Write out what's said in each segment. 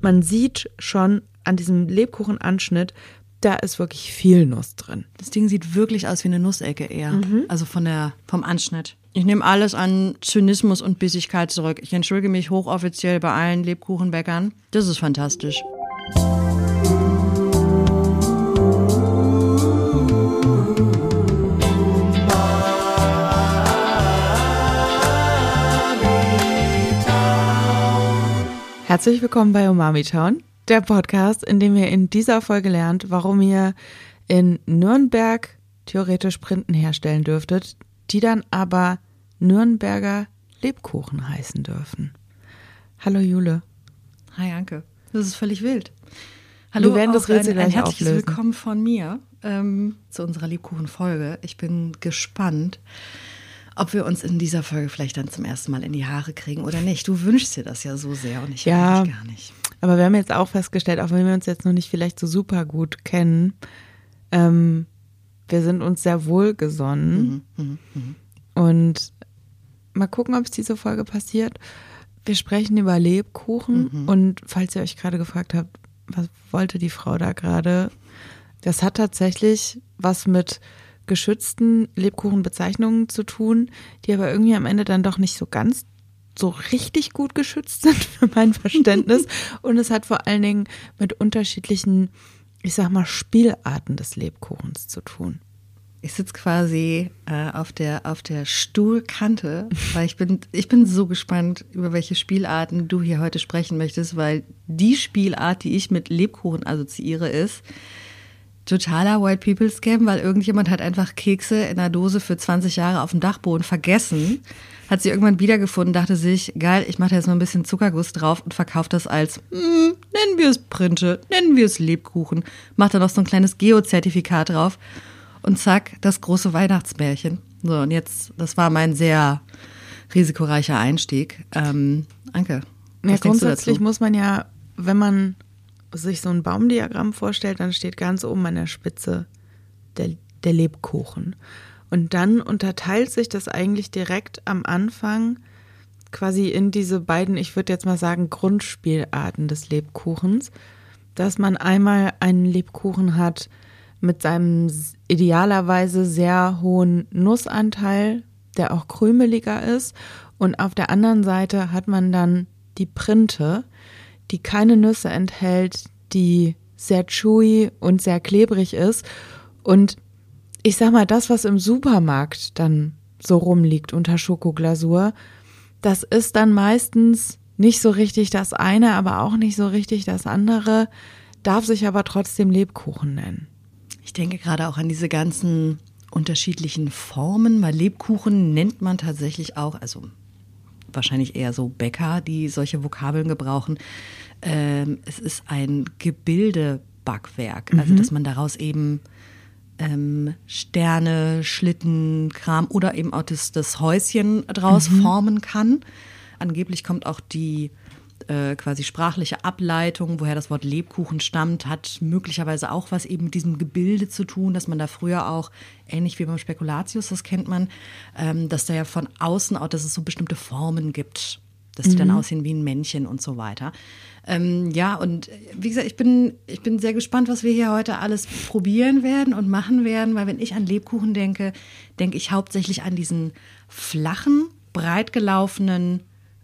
Man sieht schon an diesem Lebkuchenanschnitt, da ist wirklich viel Nuss drin. Das Ding sieht wirklich aus wie eine Nussecke eher. Also von der, vom Anschnitt. Ich nehme alles an Zynismus und Bissigkeit zurück. Ich entschuldige mich hochoffiziell bei allen Lebkuchenbäckern. Das ist fantastisch. Herzlich willkommen bei Umami Town, der Podcast, in dem ihr in dieser Folge lernt, warum ihr in Nürnberg theoretisch Printen herstellen dürftet, die dann aber Nürnberger Lebkuchen heißen dürfen. Hallo Jule. Hi Anke. Das ist völlig wild. Hallo, Wir werden das Rätsel ein, ein herzliches auflösen. Willkommen von mir ähm, zu unserer Lebkuchenfolge. Ich bin gespannt, ob wir uns in dieser Folge vielleicht dann zum ersten Mal in die Haare kriegen oder nicht. Du wünschst dir das ja so sehr und ich Ja. gar nicht. Aber wir haben jetzt auch festgestellt, auch wenn wir uns jetzt noch nicht vielleicht so super gut kennen, ähm, wir sind uns sehr wohlgesonnen. Und mal gucken, ob es diese Folge passiert. Wir sprechen über Lebkuchen und falls ihr euch gerade gefragt habt, was wollte die Frau da gerade? Das hat tatsächlich was mit geschützten Lebkuchenbezeichnungen zu tun, die aber irgendwie am Ende dann doch nicht so ganz so richtig gut geschützt sind für mein Verständnis. Und es hat vor allen Dingen mit unterschiedlichen, ich sag mal, Spielarten des Lebkuchens zu tun. Ich sitze quasi äh, auf der auf der Stuhlkante, weil ich bin ich bin so gespannt über welche Spielarten du hier heute sprechen möchtest, weil die Spielart, die ich mit Lebkuchen assoziiere, ist totaler White People Scam, weil irgendjemand hat einfach Kekse in einer Dose für 20 Jahre auf dem Dachboden vergessen, hat sie irgendwann wiedergefunden, dachte sich, geil, ich mache da jetzt mal ein bisschen Zuckerguss drauf und verkauft das als, hm, nennen wir es Printe, nennen wir es Lebkuchen, macht da noch so ein kleines Geo-Zertifikat drauf und zack, das große Weihnachtsmärchen. So, und jetzt, das war mein sehr risikoreicher Einstieg. Ähm, Anke, Ja, grundsätzlich muss man ja, wenn man sich so ein Baumdiagramm vorstellt, dann steht ganz oben an der Spitze der, der Lebkuchen. Und dann unterteilt sich das eigentlich direkt am Anfang quasi in diese beiden, ich würde jetzt mal sagen, Grundspielarten des Lebkuchens, dass man einmal einen Lebkuchen hat mit seinem idealerweise sehr hohen Nussanteil, der auch krümeliger ist. Und auf der anderen Seite hat man dann die Printe, die keine Nüsse enthält, die sehr chewy und sehr klebrig ist. Und ich sag mal, das, was im Supermarkt dann so rumliegt unter Schokoglasur, das ist dann meistens nicht so richtig das eine, aber auch nicht so richtig das andere, darf sich aber trotzdem Lebkuchen nennen. Ich denke gerade auch an diese ganzen unterschiedlichen Formen, weil Lebkuchen nennt man tatsächlich auch, also wahrscheinlich eher so Bäcker, die solche Vokabeln gebrauchen. Ähm, es ist ein Gebildebackwerk, also dass man daraus eben ähm, Sterne, Schlitten, Kram oder eben auch das, das Häuschen draus formen kann. Angeblich kommt auch die äh, quasi sprachliche Ableitung, woher das Wort Lebkuchen stammt, hat möglicherweise auch was eben mit diesem Gebilde zu tun, dass man da früher auch, ähnlich wie beim Spekulatius, das kennt man, ähm, dass da ja von außen auch, dass es so bestimmte Formen gibt, dass die dann aussehen wie ein Männchen und so weiter. Ähm, ja, und äh, wie gesagt, ich bin, ich bin sehr gespannt, was wir hier heute alles probieren werden und machen werden, weil wenn ich an Lebkuchen denke, denke ich hauptsächlich an diesen flachen, breit gelaufenen,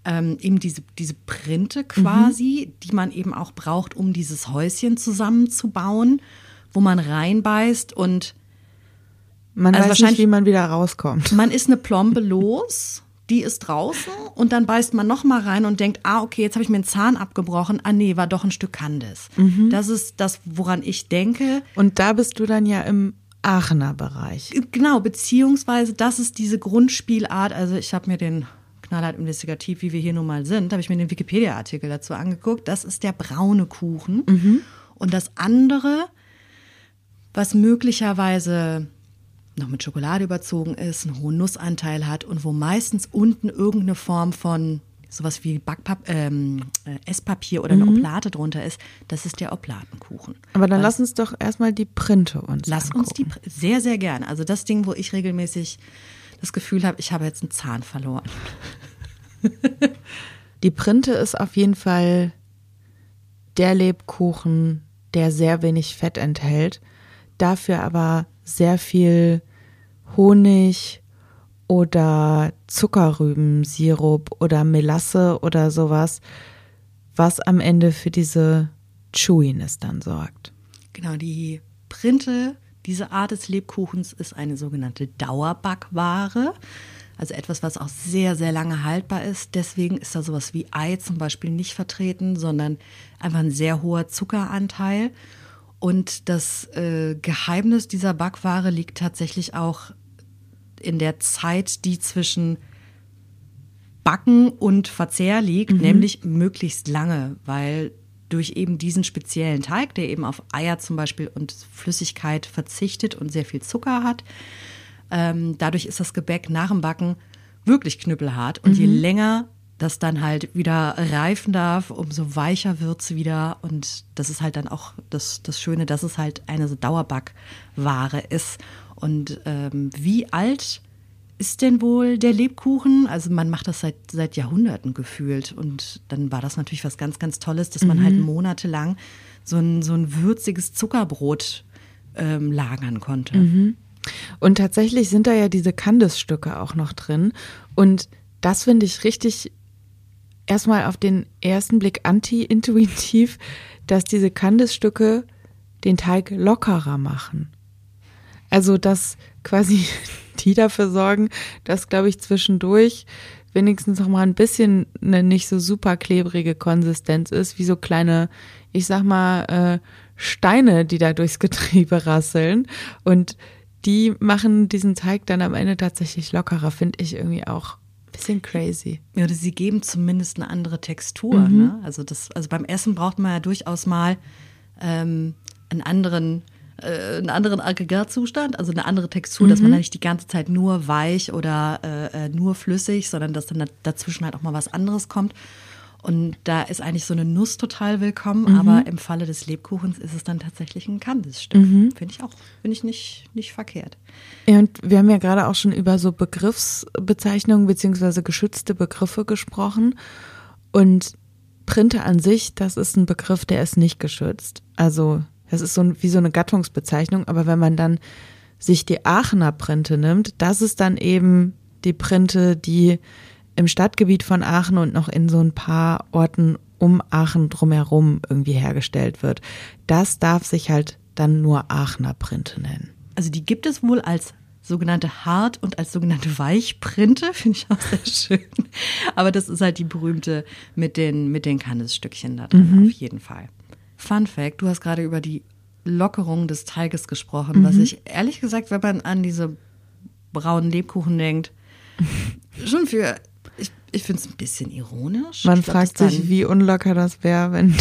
ähm, eben diese, diese Printe quasi, die man eben auch braucht, um dieses Häuschen zusammenzubauen, wo man reinbeißt und Man Also weiß nicht, wahrscheinlich- wie man wieder rauskommt. man ist eine Plombe los, die ist draußen und dann beißt man noch mal rein und denkt, ah, okay, jetzt habe ich mir einen Zahn abgebrochen. Ah, nee, war doch ein Stück Candice. Das ist das, woran ich denke. Und da bist du dann ja im Aachener Bereich. Genau, beziehungsweise das ist diese Grundspielart. Also ich habe mir den knallhart investigativ, wie wir hier nun mal sind, habe ich mir den Wikipedia-Artikel dazu angeguckt. Das ist der braune Kuchen. Und das andere, was möglicherweise noch mit Schokolade überzogen ist, einen hohen Nussanteil hat und wo meistens unten irgendeine Form von sowas wie Backpap ähm, äh, Esspapier oder eine Oplate drunter ist, das ist der Oblatenkuchen. Aber dann Weil lass uns doch erstmal die Printe uns Lass angucken. uns die sehr, sehr gerne. Also das Ding, wo ich regelmäßig das Gefühl habe, ich habe jetzt einen Zahn verloren. Die Printe ist auf jeden Fall der Lebkuchen, der sehr wenig Fett enthält, dafür aber sehr viel Honig oder Zuckerrübensirup oder Melasse oder sowas, was am Ende für diese Chewiness dann sorgt. Genau, die Printe, diese Art des Lebkuchens ist eine sogenannte Dauerbackware. Also etwas, was auch sehr, sehr lange haltbar ist. Deswegen ist da sowas wie Ei zum Beispiel nicht vertreten, sondern einfach ein sehr hoher Zuckeranteil. Und das äh, Geheimnis dieser Backware liegt tatsächlich auch in der Zeit, die zwischen Backen und Verzehr liegt, mhm. nämlich möglichst lange, weil durch eben diesen speziellen Teig, der eben auf Eier zum Beispiel und Flüssigkeit verzichtet und sehr viel Zucker hat, ähm, dadurch ist das Gebäck nach dem Backen wirklich knüppelhart. Und mhm. je länger das dann halt wieder reifen darf, umso weicher wird es wieder. Und das ist halt dann auch das, das Schöne, dass es halt eine Dauerbackware ist. Und ähm, wie alt ist denn wohl der Lebkuchen? Also man macht das seit, seit Jahrhunderten gefühlt. Und dann war das natürlich was ganz, ganz Tolles, dass man halt mhm. halt monatelang so ein, so ein würziges Zuckerbrot ähm, lagern konnte. Mhm. Und tatsächlich sind da ja diese Candice-Stücke auch noch drin. Und das finde ich richtig erstmal auf den ersten Blick anti-intuitiv, dass diese Candice-Stücke den Teig lockerer machen. Also, dass quasi die dafür sorgen, dass, glaube ich, zwischendurch wenigstens noch mal ein bisschen eine nicht so super klebrige Konsistenz ist, wie so kleine, ich sag mal, äh, Steine, die da durchs Getriebe rasseln. Und die machen diesen Teig dann am Ende tatsächlich lockerer, finde ich irgendwie auch ein bisschen crazy. Ja, oder sie geben zumindest eine andere Textur. Mhm. Ne? Also, das, also beim Essen braucht man ja durchaus mal ähm, einen anderen äh, einen anderen Aggregatzustand, also eine andere Textur, mhm. dass man mhm. da nicht die ganze Zeit nur weich oder äh, äh, nur flüssig, sondern dass dann dazwischen halt auch mal was anderes kommt. Und da ist eigentlich so eine Nuss total willkommen, mhm. aber im Falle des Lebkuchens ist es dann tatsächlich ein Kandisstück. Mhm. Finde ich auch, finde ich nicht, nicht verkehrt. Ja, und wir haben ja gerade auch schon über so Begriffsbezeichnungen beziehungsweise geschützte Begriffe gesprochen. Und Printe an sich, das ist ein Begriff, der ist nicht geschützt. Also das ist so ein, wie so eine Gattungsbezeichnung, aber wenn man dann sich die Aachener Printe nimmt, das ist dann eben die Printe, die im Stadtgebiet von Aachen und noch in so ein paar Orten um Aachen drumherum irgendwie hergestellt wird. Das darf sich halt dann nur Aachener Printe nennen. Also die gibt es wohl als sogenannte Hart- und als sogenannte Weichprinte, finde ich auch sehr schön. Aber das ist halt die berühmte mit den, mit den Kandisstückchen da drin, mhm. auf jeden Fall. Fun Fact, du hast gerade über die Lockerung des Teiges gesprochen, mhm. was ich ehrlich gesagt, wenn man an diese braunen Lebkuchen denkt, schon für ich, ich finde es ein bisschen ironisch. Man glaub, fragt sich, wie unlocker das wäre, wenn.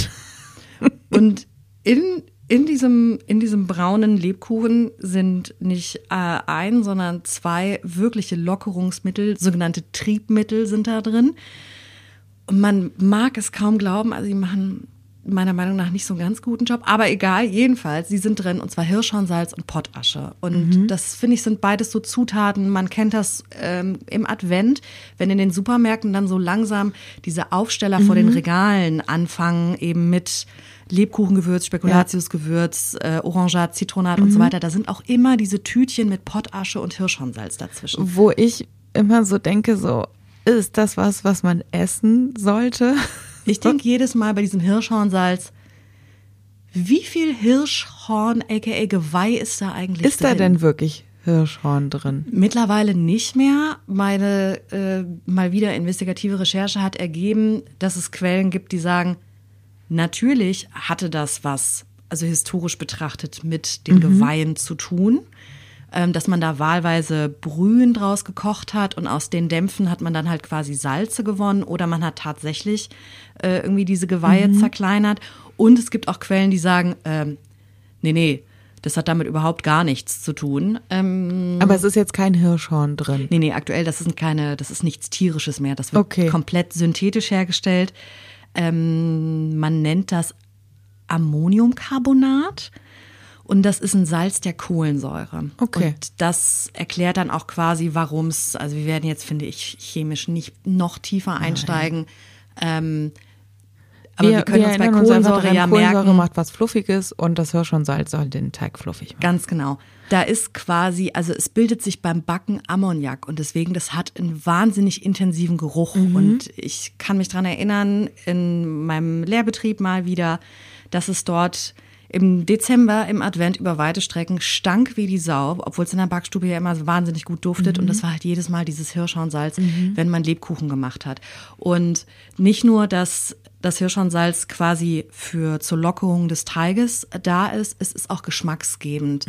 Und in, in, diesem, in diesem braunen Lebkuchen sind nicht äh, ein, sondern zwei wirkliche Lockerungsmittel, sogenannte Triebmittel sind da drin. Und man mag es kaum glauben, also die machen meiner Meinung nach nicht so einen ganz guten Job, aber egal, jedenfalls, sie sind drin und zwar Hirschhornsalz und Pottasche. Und mhm. das finde ich sind beides so Zutaten. Man kennt das ähm, im Advent, wenn in den Supermärkten dann so langsam diese Aufsteller mhm. vor den mhm. Regalen anfangen, eben mit Lebkuchengewürz, Spekulatiusgewürz, äh, Orangat, Zitronat mhm. und so mhm. weiter. Da sind auch immer diese Tütchen mit Pottasche und Hirschhornsalz dazwischen. Wo ich immer so denke, so, ist das was, was man essen sollte? Ich denke jedes Mal bei diesem Hirschhornsalz, wie viel Hirschhorn, aka Geweih, ist da eigentlich ist drin? Ist da denn wirklich Hirschhorn drin? Mittlerweile nicht mehr. Meine äh, mal wieder investigative Recherche hat ergeben, dass es Quellen gibt, die sagen, natürlich hatte das was, also historisch betrachtet, mit den mhm. Geweihen zu tun dass man da wahlweise Brühen draus gekocht hat und aus den Dämpfen hat man dann halt quasi Salze gewonnen oder man hat tatsächlich äh, irgendwie diese Geweihe mhm. zerkleinert. Und es gibt auch Quellen, die sagen, ähm, nee, nee, das hat damit überhaupt gar nichts zu tun. Ähm, Aber es ist jetzt kein Hirschhorn drin. Nee, nee, aktuell, das ist keine, das ist nichts Tierisches mehr. Das wird okay. komplett synthetisch hergestellt. Ähm, man nennt das Ammoniumcarbonat. Und das ist ein Salz der Kohlensäure. Okay. Und das erklärt dann auch quasi, warum es, also wir werden jetzt, finde ich, chemisch nicht noch tiefer einsteigen. Ähm, Aber wir, wir können wir uns bei Kohlensäure einfach ja daran, Kohlensäure merken. macht was Fluffiges und das Hirschhornsalz soll den Teig fluffig machen. Ganz genau. Da ist quasi, also es bildet sich beim Backen Ammoniak und deswegen, das hat einen wahnsinnig intensiven Geruch. Und ich kann mich dran erinnern, in meinem Lehrbetrieb mal wieder, dass es dort im Dezember im Advent über weite Strecken stank wie die Sau, obwohl es in der Backstube ja immer wahnsinnig gut duftet. Und das war halt jedes Mal dieses Hirschhornsalz, wenn man Lebkuchen gemacht hat. Und nicht nur, dass das Hirschhornsalz quasi für zur Lockerung des Teiges da ist, es ist auch geschmacksgebend.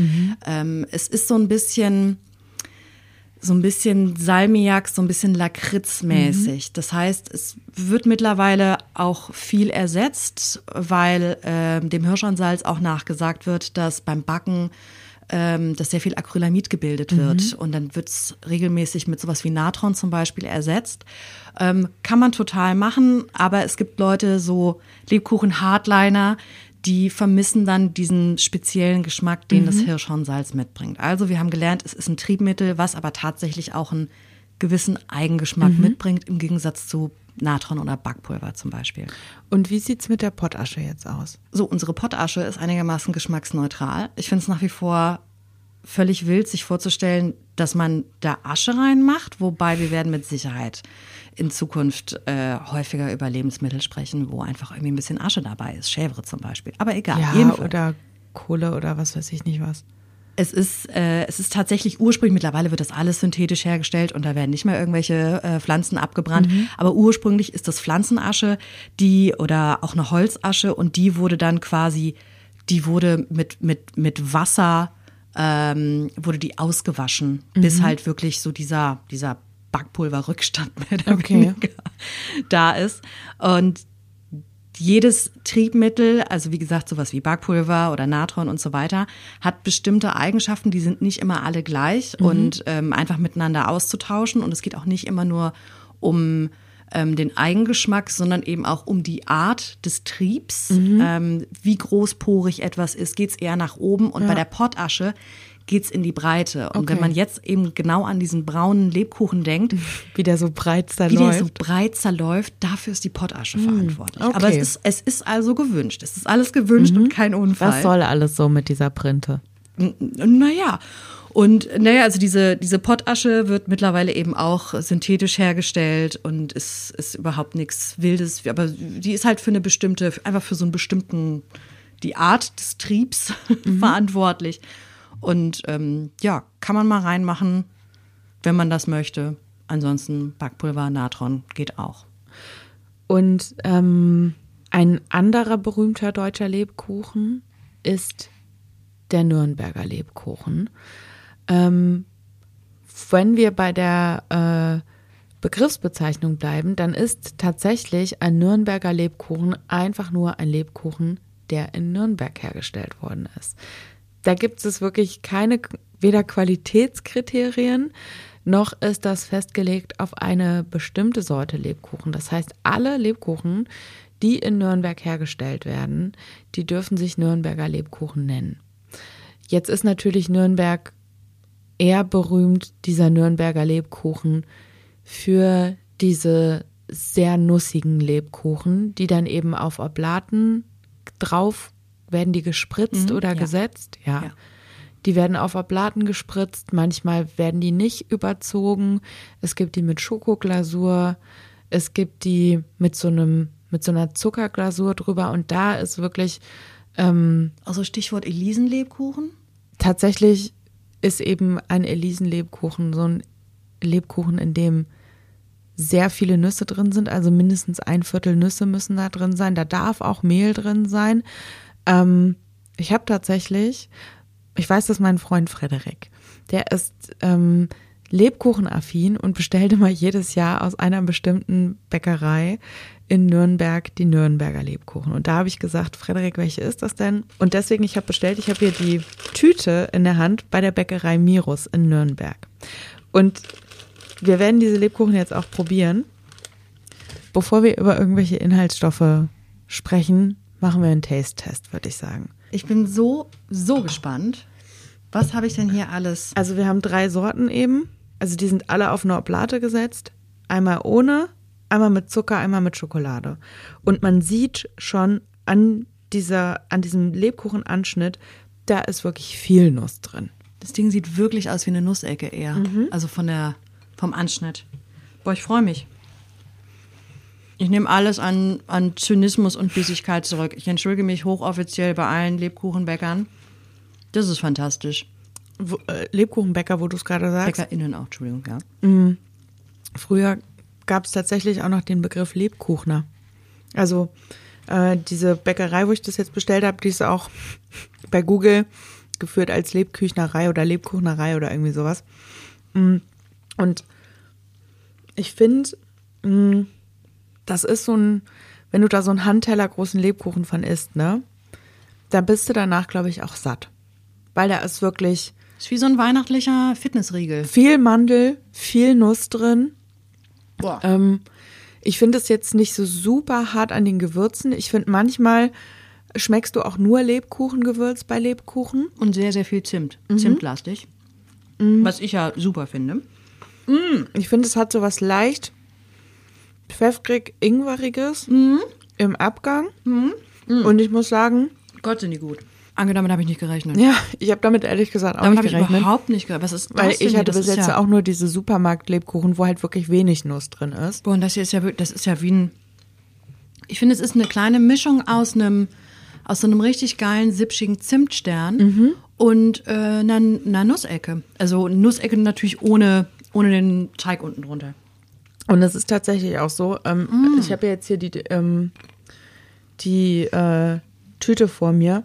Ähm, es ist so ein bisschen so ein bisschen Salmiak, so ein bisschen Lakritzmäßig. Das heißt, es wird mittlerweile auch viel ersetzt, weil ähm, dem Hirschhornsalz auch nachgesagt wird, dass beim Backen ähm, dass sehr viel Acrylamid gebildet wird und dann wird es regelmäßig mit sowas wie Natron zum Beispiel ersetzt. Ähm, kann man total machen, aber es gibt Leute, so Lebkuchen-Hardliner, die vermissen dann diesen speziellen Geschmack, den das Hirschhornsalz mitbringt. Also wir haben gelernt, es ist ein Triebmittel, was aber tatsächlich auch einen gewissen Eigengeschmack mitbringt, im Gegensatz zu Natron oder Backpulver zum Beispiel. Und wie sieht's mit der Pottasche jetzt aus? So, unsere Pottasche ist einigermaßen geschmacksneutral. Ich finde es nach wie vor völlig wild, sich vorzustellen, dass man da Asche reinmacht, wobei wir werden mit Sicherheit in Zukunft äh, häufiger über Lebensmittel sprechen, wo einfach irgendwie ein bisschen Asche dabei ist. Chèvre zum Beispiel. Aber egal. Ja, jedenfalls. oder Kohle oder was weiß ich nicht was. Es ist, äh, es ist tatsächlich ursprünglich, mittlerweile wird das alles synthetisch hergestellt und da werden nicht mehr irgendwelche äh, Pflanzen abgebrannt. Aber ursprünglich ist das Pflanzenasche, die oder auch eine Holzasche und die wurde dann quasi, die wurde mit, mit, mit Wasser, ähm, wurde die ausgewaschen, bis halt wirklich so dieser, dieser Backpulverrückstand mehr oder Okay. weniger da ist. Und jedes Triebmittel, also wie gesagt, sowas wie Backpulver oder Natron und so weiter, hat bestimmte Eigenschaften, die sind nicht immer alle gleich und ähm, einfach miteinander auszutauschen. Und es geht auch nicht immer nur um ähm, den Eigengeschmack, sondern eben auch um die Art des Triebs, ähm, wie großporig etwas ist, geht's eher nach oben. Und bei der Pottasche geht's in die Breite. Und wenn Okay. man jetzt eben genau an diesen braunen Lebkuchen denkt, Wie der so breit da wie der so breit zerläuft, dafür ist die Pottasche verantwortlich. okay. Aber es ist, es ist also gewünscht. Es ist alles gewünscht und kein Unfall. Was soll alles so mit dieser Printe? Naja. Und naja, also diese, diese Pottasche wird mittlerweile eben auch synthetisch hergestellt und ist, ist überhaupt nichts Wildes. Aber die ist halt für eine bestimmte, einfach für so einen bestimmten, die Art des Triebs verantwortlich. Und ähm, ja, kann man mal reinmachen, wenn man das möchte. Ansonsten Backpulver, Natron geht auch. Und ähm, ein anderer berühmter deutscher Lebkuchen ist der Nürnberger Lebkuchen. Ähm, wenn wir bei der äh, Begriffsbezeichnung bleiben, dann ist tatsächlich ein Nürnberger Lebkuchen einfach nur ein Lebkuchen, der in Nürnberg hergestellt worden ist. Da gibt es wirklich keine, weder Qualitätskriterien, noch ist das festgelegt auf eine bestimmte Sorte Lebkuchen. Das heißt, alle Lebkuchen, die in Nürnberg hergestellt werden, die dürfen sich Nürnberger Lebkuchen nennen. Jetzt ist natürlich Nürnberg eher berühmt, dieser Nürnberger Lebkuchen, für diese sehr nussigen Lebkuchen, die dann eben auf Oblaten drauf werden die gespritzt Mhm, oder ja. gesetzt. Ja. Ja. Die werden auf Oblaten gespritzt, manchmal werden die nicht überzogen. Es gibt die mit Schokoglasur, es gibt die mit so einem mit so einer Zuckerglasur drüber und da ist wirklich ähm, Also Stichwort Elisenlebkuchen. tatsächlich ist eben ein Elisenlebkuchen so ein Lebkuchen, in dem sehr viele Nüsse drin sind, also mindestens ein Viertel Nüsse müssen da drin sein. Da darf auch Mehl drin sein. Ähm, ich habe tatsächlich, ich weiß, dass mein Freund Frederik, der ist ähm, Lebkuchenaffin und bestellt immer jedes Jahr aus einer bestimmten Bäckerei in Nürnberg die Nürnberger Lebkuchen. Und da habe ich gesagt, Frederik, welche ist das denn? Und deswegen, ich habe bestellt, ich habe hier die Tüte in der Hand bei der Bäckerei Mirus in Nürnberg. Und wir werden diese Lebkuchen jetzt auch probieren. Bevor wir über irgendwelche Inhaltsstoffe sprechen, machen wir einen Taste-Test, würde ich sagen. Ich bin so, so gespannt. Was habe ich denn hier alles? Also wir haben drei Sorten eben. Also die sind alle auf eine Oblate gesetzt. Einmal ohne einmal mit Zucker, einmal mit Schokolade. Und man sieht schon an dieser, an diesem Lebkuchenanschnitt, da ist wirklich viel Nuss drin. Das Ding sieht wirklich aus wie eine Nussecke eher. Also von der, vom Anschnitt. Boah, ich freue mich. Ich nehme alles an, an Zynismus und Bissigkeit zurück. Ich entschuldige mich hochoffiziell bei allen Lebkuchenbäckern. Das ist fantastisch. Wo, äh, Lebkuchenbäcker, wo du es gerade sagst. BäckerInnen auch, Entschuldigung, ja. Früher gab es tatsächlich auch noch den Begriff Lebkuchner. Also äh, diese Bäckerei, wo ich das jetzt bestellt habe, die ist auch bei Google geführt als Lebküchnerei oder Lebkuchnerei oder irgendwie sowas. Mm, Und ich finde, mm, das ist so ein, wenn du da so einen Handteller großen Lebkuchen von isst, ne, da bist du danach, glaube ich, auch satt. Weil da ist wirklich Ist wie so ein weihnachtlicher Fitnessriegel. viel Mandel, viel Nuss drin. Boah. Ähm, ich finde es jetzt nicht so super hart an den Gewürzen. Ich finde manchmal schmeckst du auch nur Lebkuchengewürz bei Lebkuchen. Und sehr, sehr viel Zimt. Zimtlastig. Was ich ja super finde. Ich finde, es hat so was leicht pfeffrig ingweriges im Abgang. Und ich muss sagen, Gott sind die gut. Ange, damit habe ich nicht gerechnet. ja, ich habe damit ehrlich gesagt auch damit habe nicht ich gerechnet. überhaupt nicht gerechnet. Was ist das Weil ich hier? hatte Das bis jetzt ja, auch nur diese Supermarkt-Lebkuchen, wo halt wirklich wenig Nuss drin ist. Boah, und das hier ist ja wirklich, das ist ja wie ein. Ich finde, es ist eine kleine Mischung aus einem, aus so einem richtig geilen, sipschigen Zimtstern und äh, einer, einer Nussecke. Also Nussecke natürlich ohne, ohne den Teig unten drunter. Und es ist tatsächlich auch so. Ähm, Ich habe ja jetzt hier die, ähm, die äh, Tüte vor mir.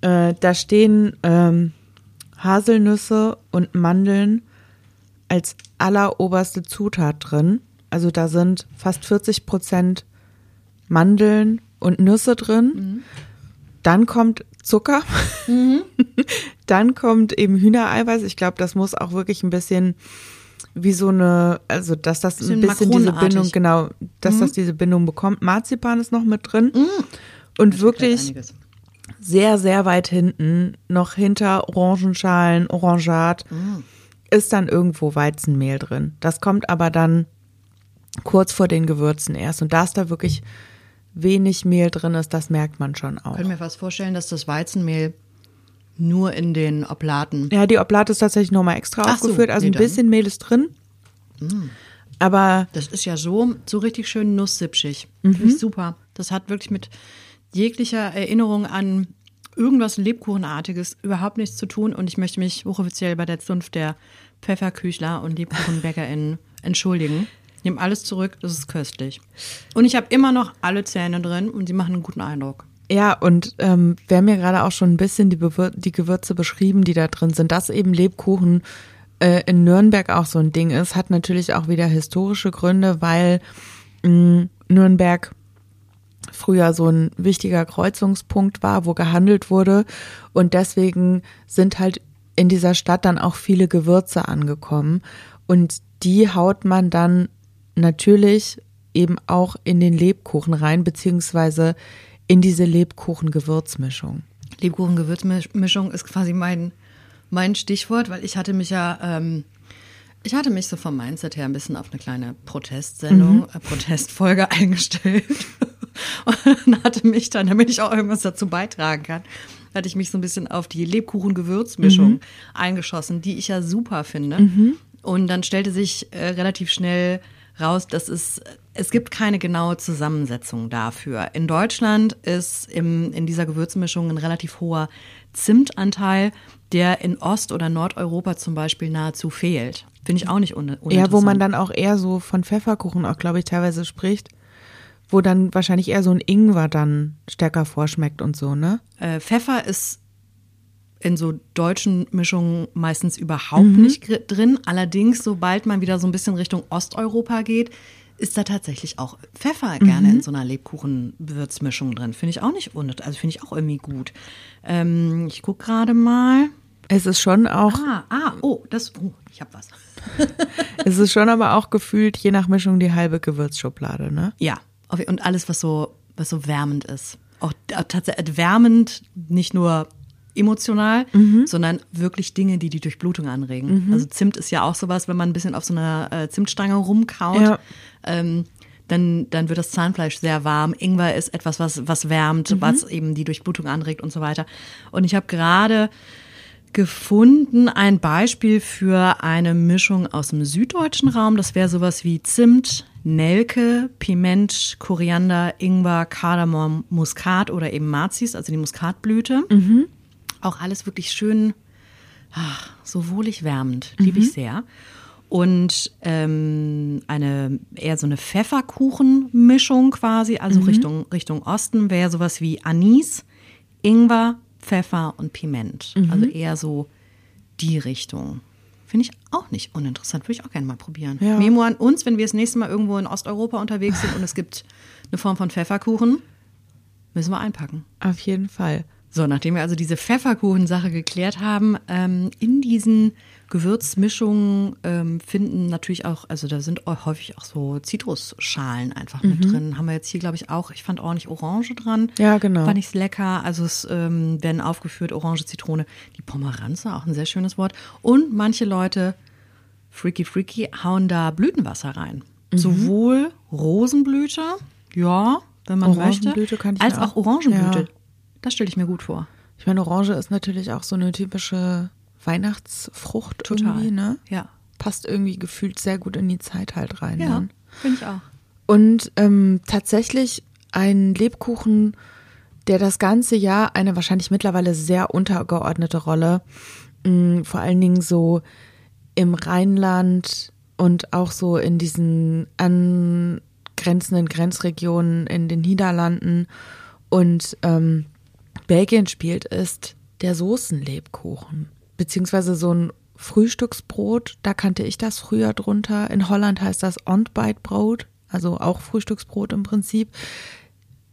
Äh, da stehen ähm, Haselnüsse und Mandeln als alleroberste Zutat drin. Also da sind fast 40 Prozent Mandeln und Nüsse drin. Dann kommt Zucker. Dann kommt eben Hühnereiweiß. Ich glaube, das muss auch wirklich ein bisschen wie so eine, also dass das ein Bisschen diese. Bindung, genau, dass das diese Bindung bekommt. Marzipan ist noch mit drin. Und wirklich Einiges. sehr, sehr weit hinten, noch hinter Orangenschalen, Orangat, ist dann irgendwo Weizenmehl drin. Das kommt aber dann kurz vor den Gewürzen erst. Und dass da wirklich wenig Mehl drin ist, das merkt man schon auch. Ich kann mir fast vorstellen, dass das Weizenmehl nur in den Oblaten. Ja, die Oblate ist tatsächlich nochmal extra Ach so, aufgeführt. Also nee, ein dann. Mm. bisschen Mehl ist drin. Aber Das ist ja so, so richtig schön nusssipschig. Mhm. Finde ich super. Das hat wirklich mit jeglicher Erinnerung an irgendwas Lebkuchenartiges überhaupt nichts zu tun. Und ich möchte mich hochoffiziell bei der Zunft der Pfefferküchler und LebkuchenbäckerInnen entschuldigen. Ich nehme alles zurück, das ist köstlich. Und ich habe immer noch alle Zähne drin und sie machen einen guten Eindruck. Ja, und ähm, wir haben ja gerade auch schon ein bisschen die, Bewür die Gewürze beschrieben, die da drin sind. Dass eben Lebkuchen äh, in Nürnberg auch so ein Ding ist, hat natürlich auch wieder historische Gründe, weil mh, Nürnberg früher so ein wichtiger Kreuzungspunkt war, wo gehandelt wurde. Und deswegen sind halt in dieser Stadt dann auch viele Gewürze angekommen. Und die haut man dann natürlich eben auch in den Lebkuchen rein, beziehungsweise in diese Lebkuchen-Gewürzmischung. Lebkuchen-Gewürzmischung ist quasi mein, mein Stichwort, weil ich hatte mich ja, ähm, ich hatte mich so vom Mindset her ein bisschen auf eine kleine Protestsendung, äh, Protestfolge eingestellt. Und dann hatte mich dann, damit ich auch irgendwas dazu beitragen kann, hatte ich mich so ein bisschen auf die Lebkuchen-Gewürzmischung eingeschossen, die ich ja super finde. Und dann stellte sich äh, relativ schnell raus, dass es, es gibt keine genaue Zusammensetzung dafür. In Deutschland ist im, in dieser Gewürzmischung ein relativ hoher Zimtanteil, der in Ost- oder Nordeuropa zum Beispiel nahezu fehlt. Finde ich auch nicht un Ja, wo man dann auch eher so von Pfefferkuchen auch, glaube ich, teilweise spricht, wo dann wahrscheinlich eher so ein Ingwer dann stärker vorschmeckt und so, ne? Äh, Pfeffer ist in so deutschen Mischungen meistens überhaupt nicht gr- drin. Allerdings, sobald man wieder so ein bisschen Richtung Osteuropa geht, ist da tatsächlich auch Pfeffer gerne in so einer Lebkuchen-Würzmischung drin. Finde ich auch nicht unnötig. Also finde ich auch irgendwie gut. Ähm, ich gucke gerade mal. Es ist schon auch, Ah, ah, oh, das, oh, ich habe was. es ist schon aber auch gefühlt je nach Mischung die halbe Gewürzschublade, ne? Ja, und alles, was so, was so wärmend ist. Auch tatsächlich wärmend, nicht nur emotional, sondern wirklich Dinge, die die Durchblutung anregen. Also Zimt ist ja auch sowas, wenn man ein bisschen auf so einer äh, Zimtstange rumkaut, Ja. ähm, dann, dann wird das Zahnfleisch sehr warm. Ingwer ist etwas, was, was wärmt, was eben die Durchblutung anregt und so weiter. Und ich habe gerade gefunden ein Beispiel für eine Mischung aus dem süddeutschen Raum. Das wäre sowas wie Zimt, Nelke, Piment, Koriander, Ingwer, Kardamom, Muskat oder eben Mazis, also die Muskatblüte. Auch alles wirklich schön, ach, so wohlig wärmend, liebe ich sehr. Und ähm, eine eher so eine Pfefferkuchenmischung quasi, also Richtung, Richtung Osten, wäre sowas wie Anis, Ingwer, Pfeffer und Piment. Also eher so die Richtung. Finde ich auch nicht uninteressant. Würde ich auch gerne mal probieren. Ja. Memo an uns, wenn wir das nächste Mal irgendwo in Osteuropa unterwegs sind und es gibt eine Form von Pfefferkuchen, müssen wir einpacken. Auf jeden Fall. So, nachdem wir also diese Pfefferkuchensache geklärt haben, ähm, in diesen Gewürzmischungen ähm, finden natürlich auch, also da sind auch häufig auch so Zitrusschalen einfach mit drin. Haben wir jetzt hier, glaube ich, auch, ich fand ordentlich Orange dran. Ja, genau. Fand ich lecker. Also es ähm, werden aufgeführt Orange, Zitrone, die Pomeranze, auch ein sehr schönes Wort. Und manche Leute, freaky freaky, hauen da Blütenwasser rein. Sowohl Rosenblüte, ja, wenn man möchte, als auch auch- Orangenblüte. ja. Das stelle ich mir gut vor. Ich meine, Orange ist natürlich auch so eine typische Weihnachtsfrucht Total. irgendwie, ne? Ja. Passt irgendwie gefühlt sehr gut in die Zeit halt rein. Ja, finde ich auch. Und ähm, tatsächlich ein Lebkuchen, der das ganze Jahr eine wahrscheinlich mittlerweile sehr untergeordnete Rolle, mh, vor allen Dingen so im Rheinland und auch so in diesen angrenzenden Grenzregionen in den Niederlanden und ähm, Belgien spielt, ist der Soßenlebkuchen. Beziehungsweise so ein Frühstücksbrot, da kannte ich das früher drunter. In Holland heißt das Ontbijtbrot, also auch Frühstücksbrot im Prinzip.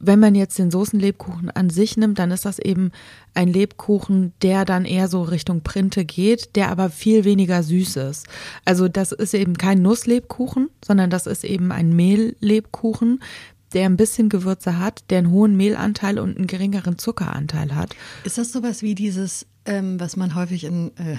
Wenn man jetzt den Soßenlebkuchen an sich nimmt, dann ist das eben ein Lebkuchen, der dann eher so Richtung Printe geht, der aber viel weniger süß ist. Also das ist eben kein Nusslebkuchen, sondern das ist eben ein Mehllebkuchen, der ein bisschen Gewürze hat, der einen hohen Mehlanteil und einen geringeren Zuckeranteil hat. Ist das sowas wie dieses, ähm, was man häufig in, äh,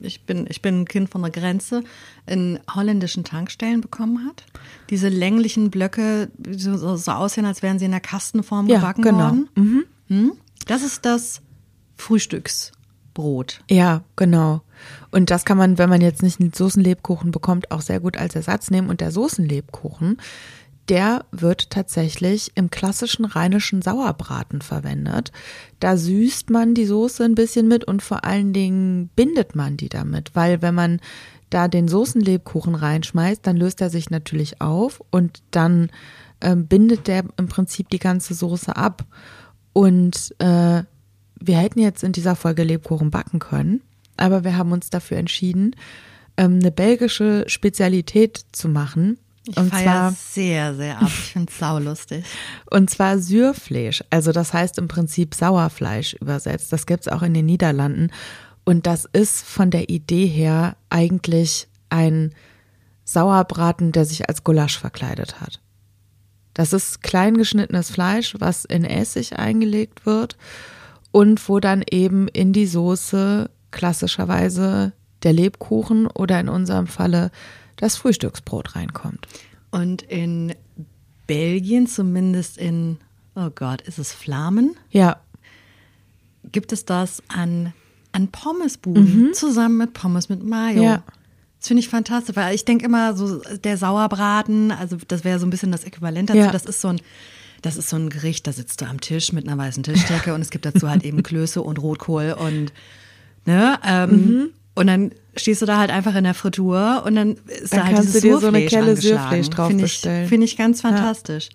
ich bin, ich bin ein Kind von der Grenze, in holländischen Tankstellen bekommen hat? Diese länglichen Blöcke, die so, so, aussehen, als wären sie in der Kastenform Ja, gebacken genau. worden? Hm? Das ist das Frühstücksbrot. Ja, genau. Und das kann man, wenn man jetzt nicht einen Soßenlebkuchen bekommt, auch sehr gut als Ersatz nehmen. Und der Soßenlebkuchen, der wird tatsächlich im klassischen rheinischen Sauerbraten verwendet. Da süßt man die Soße ein bisschen mit und vor allen Dingen bindet man die damit, weil wenn man da den Soßenlebkuchen reinschmeißt, dann löst er sich natürlich auf und dann ähm, bindet der im Prinzip die ganze Soße ab. Und äh, wir hätten jetzt in dieser Folge Lebkuchen backen können, aber wir haben uns dafür entschieden, ähm, eine belgische Spezialität zu machen. Ich und zwar, sehr, sehr ab. Ich finde es saulustig. und zwar Sürfleisch. Also das heißt im Prinzip Sauerfleisch übersetzt. Das gibt's auch in den Niederlanden. Und das ist von der Idee her eigentlich ein Sauerbraten, der sich als Gulasch verkleidet hat. Das ist klein geschnittenes Fleisch, was in Essig eingelegt wird und wo dann eben in die Soße klassischerweise der Lebkuchen oder in unserem Falle das Frühstücksbrot reinkommt. Und in Belgien, zumindest in, oh Gott, ist es Flamen? Ja, gibt es das an, an Pommesbuden zusammen mit Pommes mit Mayo. Ja. Das finde ich fantastisch, weil ich denke immer so der Sauerbraten, also das wäre so ein bisschen das Äquivalent dazu. Ja. Das ist so ein das ist so ein Gericht, da sitzt du am Tisch mit einer weißen Tischdecke und es gibt dazu halt eben Klöße und Rotkohl und ne ähm, Mhm. und dann stehst du da halt einfach in der Frittur und dann ist Dann da halt kannst du dir so eine Kelle. Surfleisch drauf Finde ich, finde ich ganz fantastisch.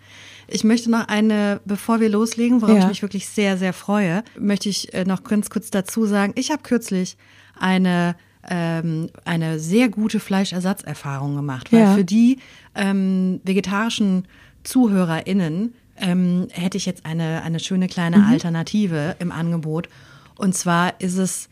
Ich möchte noch eine, bevor wir loslegen, worauf Ja. ich mich wirklich sehr, sehr freue, möchte ich äh, noch ganz kurz dazu sagen, ich habe kürzlich eine, ähm, eine sehr gute Fleischersatzerfahrung gemacht, weil Ja. für die ähm, vegetarischen ZuhörerInnen ähm, hätte ich jetzt eine, eine schöne kleine Alternative im Angebot. Und zwar ist es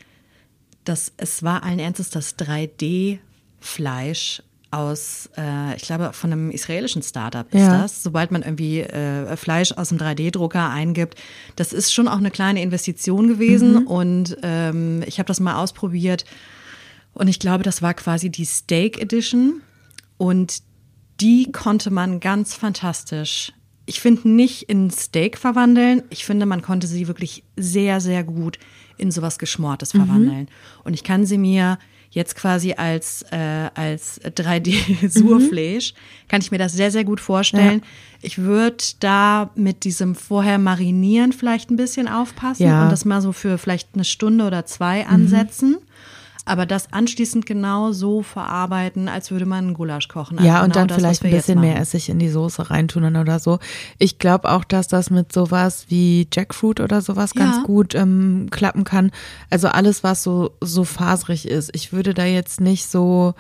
das, es war allen Ernstes das 3D-Fleisch aus, äh, ich glaube, von einem israelischen Startup ist Ja. das. Sobald man irgendwie äh, Fleisch aus dem 3D-Drucker eingibt, das ist schon auch eine kleine Investition gewesen. Mhm. Und ähm, ich habe das mal ausprobiert. Und ich glaube, das war quasi die Steak Edition. Und die konnte man ganz fantastisch, ich finde, nicht in Steak verwandeln. Ich finde, man konnte sie wirklich sehr, sehr gut in sowas Geschmortes Mhm. verwandeln. Und ich kann sie mir jetzt quasi als, äh, als 3D-Surfleisch, kann ich mir das sehr, sehr gut vorstellen. Ich würde da mit diesem vorher Marinieren vielleicht ein bisschen aufpassen Ja. und das mal so für vielleicht eine Stunde oder zwei Mhm. Aber das anschließend genau so verarbeiten, als würde man einen Gulasch kochen. Also Ja, und genau dann das, vielleicht ein bisschen mehr. Essig in die Soße reintun oder so. Ich glaube auch, dass das mit sowas wie Jackfruit oder sowas Ja. ganz gut ähm, klappen kann. Also alles, was so, so faserig ist. Ich würde da jetzt nicht so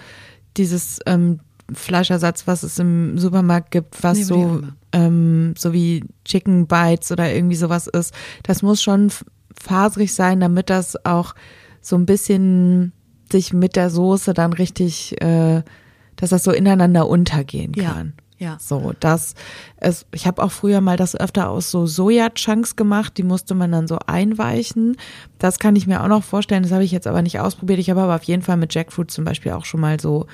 dieses ähm, Fleischersatz, was es im Supermarkt gibt, was Nee, so, ähm, so wie Chicken Bites oder irgendwie sowas ist. Das muss schon faserig sein, damit das auch so ein bisschen sich mit der Soße dann richtig, äh, dass das so ineinander untergehen Ja, kann. ja. So, das es, ich habe auch früher mal das öfter aus so Soja-Chunks gemacht, die musste man dann so einweichen. Das kann ich mir auch noch vorstellen, das habe ich jetzt aber nicht ausprobiert. Ich habe aber auf jeden Fall mit Jackfruit zum Beispiel auch schon mal so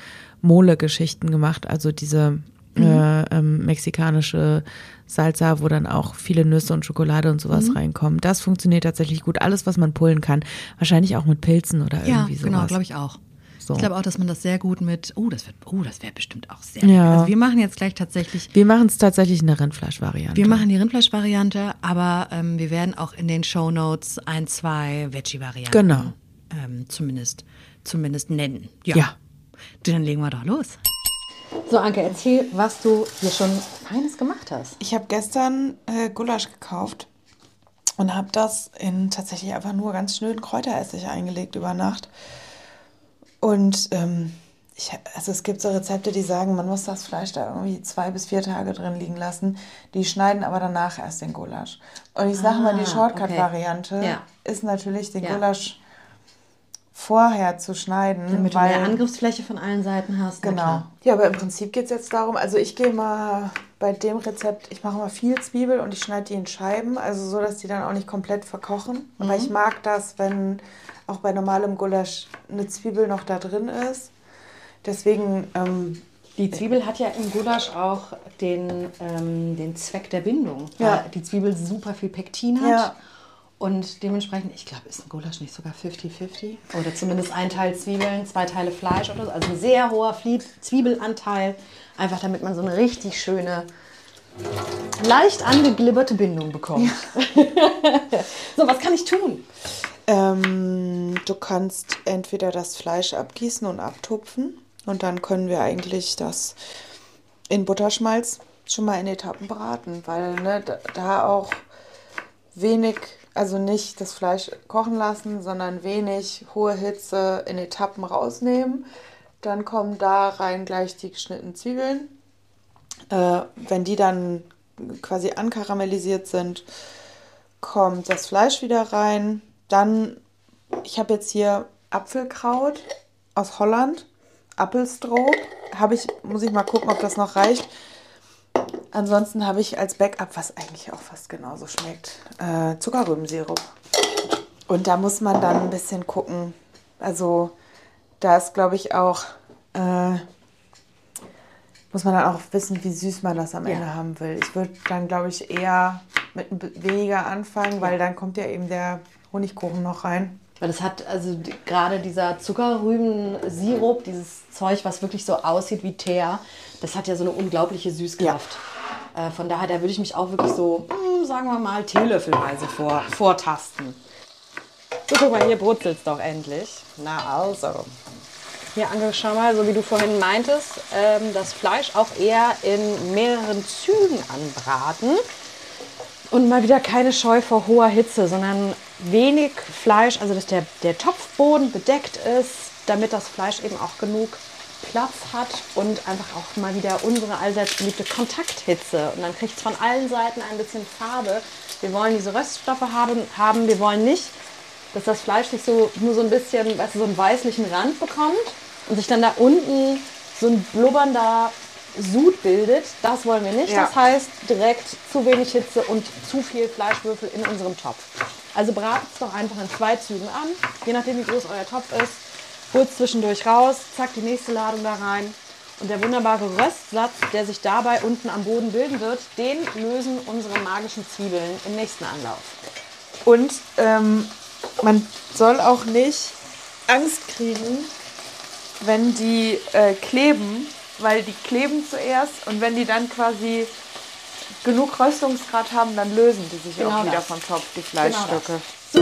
Mole-Geschichten gemacht, also diese äh, ähm, mexikanische Salsa, wo dann auch viele Nüsse und Schokolade und sowas reinkommen. Das funktioniert tatsächlich gut. Alles, was man pullen kann. Wahrscheinlich auch mit Pilzen oder Ja, irgendwie sowas. genau, glaube ich auch. So. Ich glaube auch, dass man das sehr gut mit, oh, das wird, oh, das wäre bestimmt auch sehr Ja. lecker. Also wir machen jetzt gleich tatsächlich, Wir machen es tatsächlich in der Rindfleischvariante. wir machen die Rindfleischvariante, aber ähm, wir werden auch in den Show Notes ein, zwei Veggie-Varianten Genau. ähm, zumindest, zumindest nennen. Ja. Ja. Dann legen wir doch los. So, Anke, erzähl, was du hier schon Feines gemacht hast. Ich habe gestern äh, Gulasch gekauft und habe das in tatsächlich einfach nur ganz schnöden Kräuteressig eingelegt über Nacht. Und ähm, ich, also es gibt so Rezepte, die sagen, man muss das Fleisch da irgendwie zwei bis vier Tage drin liegen lassen. Die schneiden aber danach erst den Gulasch. Und ich sage mal, die Ah, Shortcut-Variante okay. Ja. ist natürlich den Ja. Gulasch vorher zu schneiden. Damit weil, du mehr Angriffsfläche von allen Seiten hast. na Genau. Ja, aber im Prinzip geht es jetzt darum, also ich gehe mal bei dem Rezept, ich mache mal viel Zwiebel und ich schneide die in Scheiben, also so, dass die dann auch nicht komplett verkochen. Aber ich mag das, wenn auch bei normalem Gulasch eine Zwiebel noch da drin ist. Deswegen, ähm, Die Zwiebel hat ja im Gulasch auch den, ähm, den Zweck der Bindung, Ja. weil die Zwiebel super viel Pektin hat. Ja. Und dementsprechend, ich glaube, ist ein Gulasch nicht sogar 50-50? Oder zumindest ein Teil Zwiebeln, zwei Teile Fleisch oder so. Also ein sehr hoher Zwiebelanteil. Einfach damit man so eine richtig schöne, leicht angeglibberte Bindung bekommt. so, was kann ich tun? ähm, du kannst entweder das Fleisch abgießen und abtupfen und dann können wir eigentlich das in Butterschmalz schon mal in Etappen braten, weil ne, da, da auch wenig, also nicht das Fleisch kochen lassen, sondern wenig hohe Hitze in Etappen rausnehmen. Dann kommen da rein gleich die geschnittenen Zwiebeln. Äh, wenn die dann quasi ankaramellisiert sind, kommt das Fleisch wieder rein. Dann, ich habe jetzt hier Apfelkraut aus Holland, Appelstroh. Habe ich, muss ich mal gucken, ob das noch reicht. Ansonsten habe ich als Backup, was eigentlich auch fast genauso schmeckt, äh, Zuckerrübensirup. Und da muss man dann ein bisschen gucken. Also da ist, glaube ich, auch, äh, muss man dann auch wissen, wie süß man das am Ja. Ende haben will. Ich würde dann, glaube ich, eher mit weniger anfangen, weil dann kommt ja eben der Honigkuchen noch rein. Weil das hat also die, gerade dieser Zuckerrübensirup, dieses Zeug, was wirklich so aussieht wie Teer, das hat ja so eine unglaubliche Süßkraft. Äh, von daher, da würde ich mich auch wirklich so, mm, sagen wir mal, teelöffelweise vor, vortasten. So, guck mal, hier brutzelt es doch endlich. Na also. Hier, Anke, schau mal, so wie du vorhin meintest, ähm, das Fleisch auch eher in mehreren Zügen anbraten. Und mal wieder keine Scheu vor hoher Hitze, sondern wenig Fleisch, also dass der, der Topfboden bedeckt ist, damit das Fleisch eben auch genug Platz hat und einfach auch mal wieder unsere allseits beliebte Kontakthitze. Und dann kriegt es von allen Seiten ein bisschen Farbe. Wir wollen diese Röststoffe haben, haben. wir wollen nicht, dass das Fleisch sich so nur so ein bisschen, weißt du, so einen weißlichen Rand bekommt und sich dann da unten so ein blubbernder Sud bildet. Das wollen wir nicht. Ja. Das heißt direkt zu wenig Hitze und zu viel Fleischwürfel in unserem Topf. Also bratet es doch einfach in zwei Zügen an, je nachdem wie groß euer Topf ist. Holt zwischendurch raus, zack die nächste Ladung da rein. Und der wunderbare Röstsatz, der sich dabei unten am Boden bilden wird, den lösen unsere magischen Zwiebeln im nächsten Anlauf. Und ähm, man soll auch nicht Angst kriegen, wenn die äh, kleben, weil die kleben zuerst und wenn die dann quasi genug Röstungsgrad haben, dann lösen die sich Genau auch wieder das. vom Topf, die Fleischstücke. So,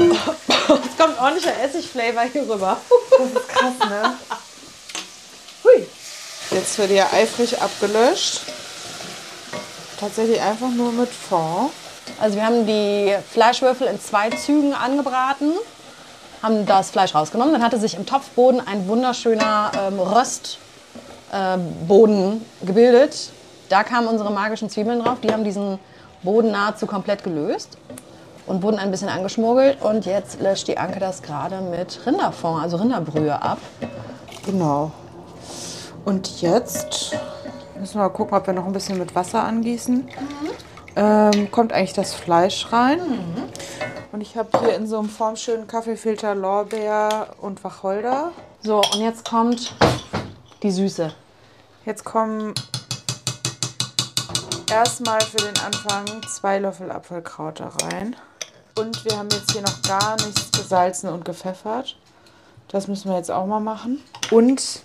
es kommt ordentlicher Essigflavor hier rüber. Das ist krass, ne? Hui. Jetzt wird ja eifrig abgelöscht. Tatsächlich einfach nur mit Fond. Also wir haben die Fleischwürfel in zwei Zügen angebraten, haben das Fleisch rausgenommen. Dann hatte sich im Topfboden ein wunderschöner ähm, Röstboden gebildet. Da kamen unsere magischen Zwiebeln drauf. Die haben diesen Boden nahezu komplett gelöst und wurden ein bisschen angeschmuggelt. Und jetzt löscht die Anke das gerade mit Rinderfond, also Rinderbrühe ab. Genau. Und jetzt müssen wir mal gucken, ob wir noch ein bisschen mit Wasser angießen. Ähm, kommt eigentlich das Fleisch rein. Und ich habe hier in so einem formschönen Kaffeefilter Lorbeer und Wacholder. So, und jetzt kommt die Süße. Jetzt kommen erstmal für den Anfang zwei Löffel Apfelkraut da rein. Und wir haben jetzt hier noch gar nichts gesalzen und gepfeffert. Das müssen wir jetzt auch mal machen. Und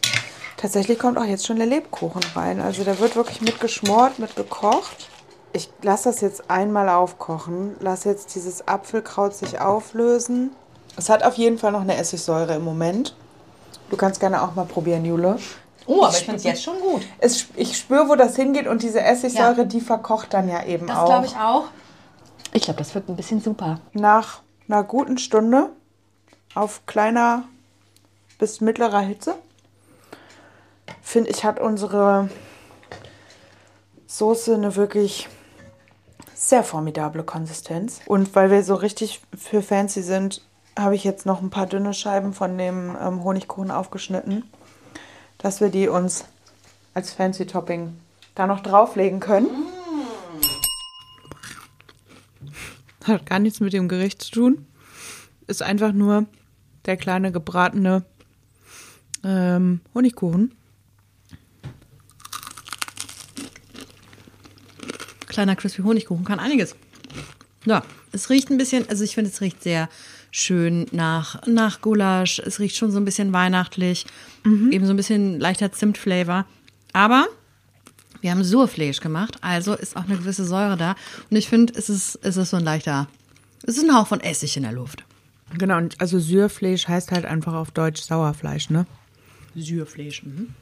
tatsächlich kommt auch jetzt schon der Lebkuchen rein. Also der wird wirklich mit geschmort, mit gekocht. Ich lasse das jetzt einmal aufkochen. Lasse jetzt dieses Apfelkraut sich auflösen. Es hat auf jeden Fall noch eine Essigsäure im Moment. Du kannst gerne auch mal probieren, Jule. Oh, aber ich finde es jetzt schon gut. Es, ich spüre, wo das hingeht und diese Essigsäure, Ja. die verkocht dann ja eben Das auch. glaube ich auch. Ich glaube, das wird ein bisschen super. Nach einer guten Stunde auf kleiner bis mittlerer Hitze, finde ich, hat unsere Soße eine wirklich sehr formidable Konsistenz. Und weil wir so richtig für fancy sind, habe ich jetzt noch ein paar dünne Scheiben von dem ähm, Honigkuchen aufgeschnitten, dass wir die uns als fancy Topping da noch drauflegen können. Hat gar nichts mit dem Gericht zu tun. Ist einfach nur der kleine gebratene ähm, Honigkuchen. Kleiner crispy Honigkuchen kann einiges. Ja, es riecht ein bisschen, also ich finde, es riecht sehr schön nach, nach Gulasch. Es riecht schon so ein bisschen weihnachtlich. Eben so ein bisschen leichter Zimtflavor. Aber wir haben Surfleisch gemacht, also ist auch eine gewisse Säure da. Und ich finde, es ist, es ist so ein leichter, es ist ein Hauch von Essig in der Luft. Genau, und also Sürfleisch heißt halt einfach auf Deutsch Sauerfleisch, ne? Sürfleisch. Mhm.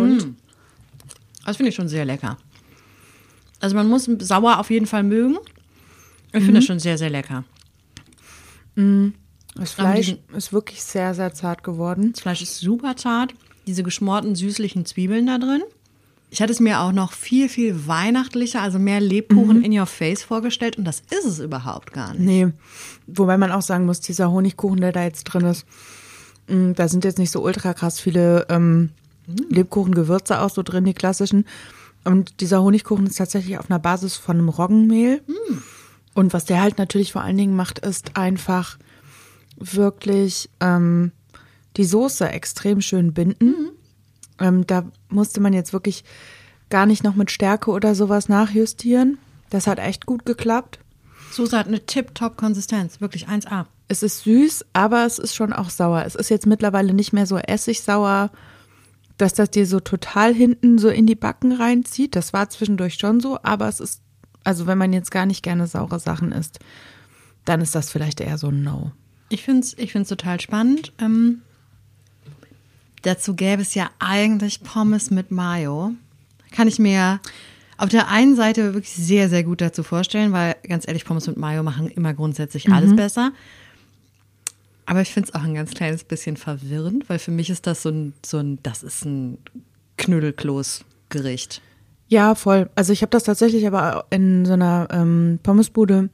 Und? Das finde ich schon sehr lecker. Also man muss sauer auf jeden Fall mögen. Ich finde das schon sehr, sehr lecker. Das Aber Fleisch diesen- ist wirklich sehr, sehr zart geworden. Das Fleisch ist super zart. Diese geschmorten, süßlichen Zwiebeln da drin. Ich hatte es mir auch noch viel, viel weihnachtlicher, also mehr Lebkuchen in your face vorgestellt. Und das ist es überhaupt gar nicht. Nee, wobei man auch sagen muss, dieser Honigkuchen, der da jetzt drin ist, mh, da sind jetzt nicht so ultra krass viele ähm, Lebkuchengewürze auch so drin, die klassischen. Und dieser Honigkuchen ist tatsächlich auf einer Basis von einem Roggenmehl. Und was der halt natürlich vor allen Dingen macht, ist einfach wirklich ähm, die Soße extrem schön binden. Ähm, da musste man jetzt wirklich gar nicht noch mit Stärke oder sowas nachjustieren. Das hat echt gut geklappt. Soße hat eine tip-top Konsistenz. Wirklich 1A. Es ist süß, aber es ist schon auch sauer. Es ist jetzt mittlerweile nicht mehr so essigsauer, dass das dir so total hinten so in die Backen reinzieht. Das war zwischendurch schon so, aber es ist, also wenn man jetzt gar nicht gerne saure Sachen isst, dann ist das vielleicht eher so ein No. Ich finde es ich find's total spannend. Ähm, dazu gäbe es ja eigentlich Pommes mit Mayo. Kann ich mir auf der einen Seite wirklich sehr, sehr gut dazu vorstellen, weil ganz ehrlich, Pommes mit Mayo machen immer grundsätzlich alles besser. Aber ich finde es auch ein ganz kleines bisschen verwirrend, weil für mich ist das so ein, so ein das ist ein Knödelkloß-Gericht. Ja, voll. Also ich habe das tatsächlich aber in so einer ähm, Pommesbude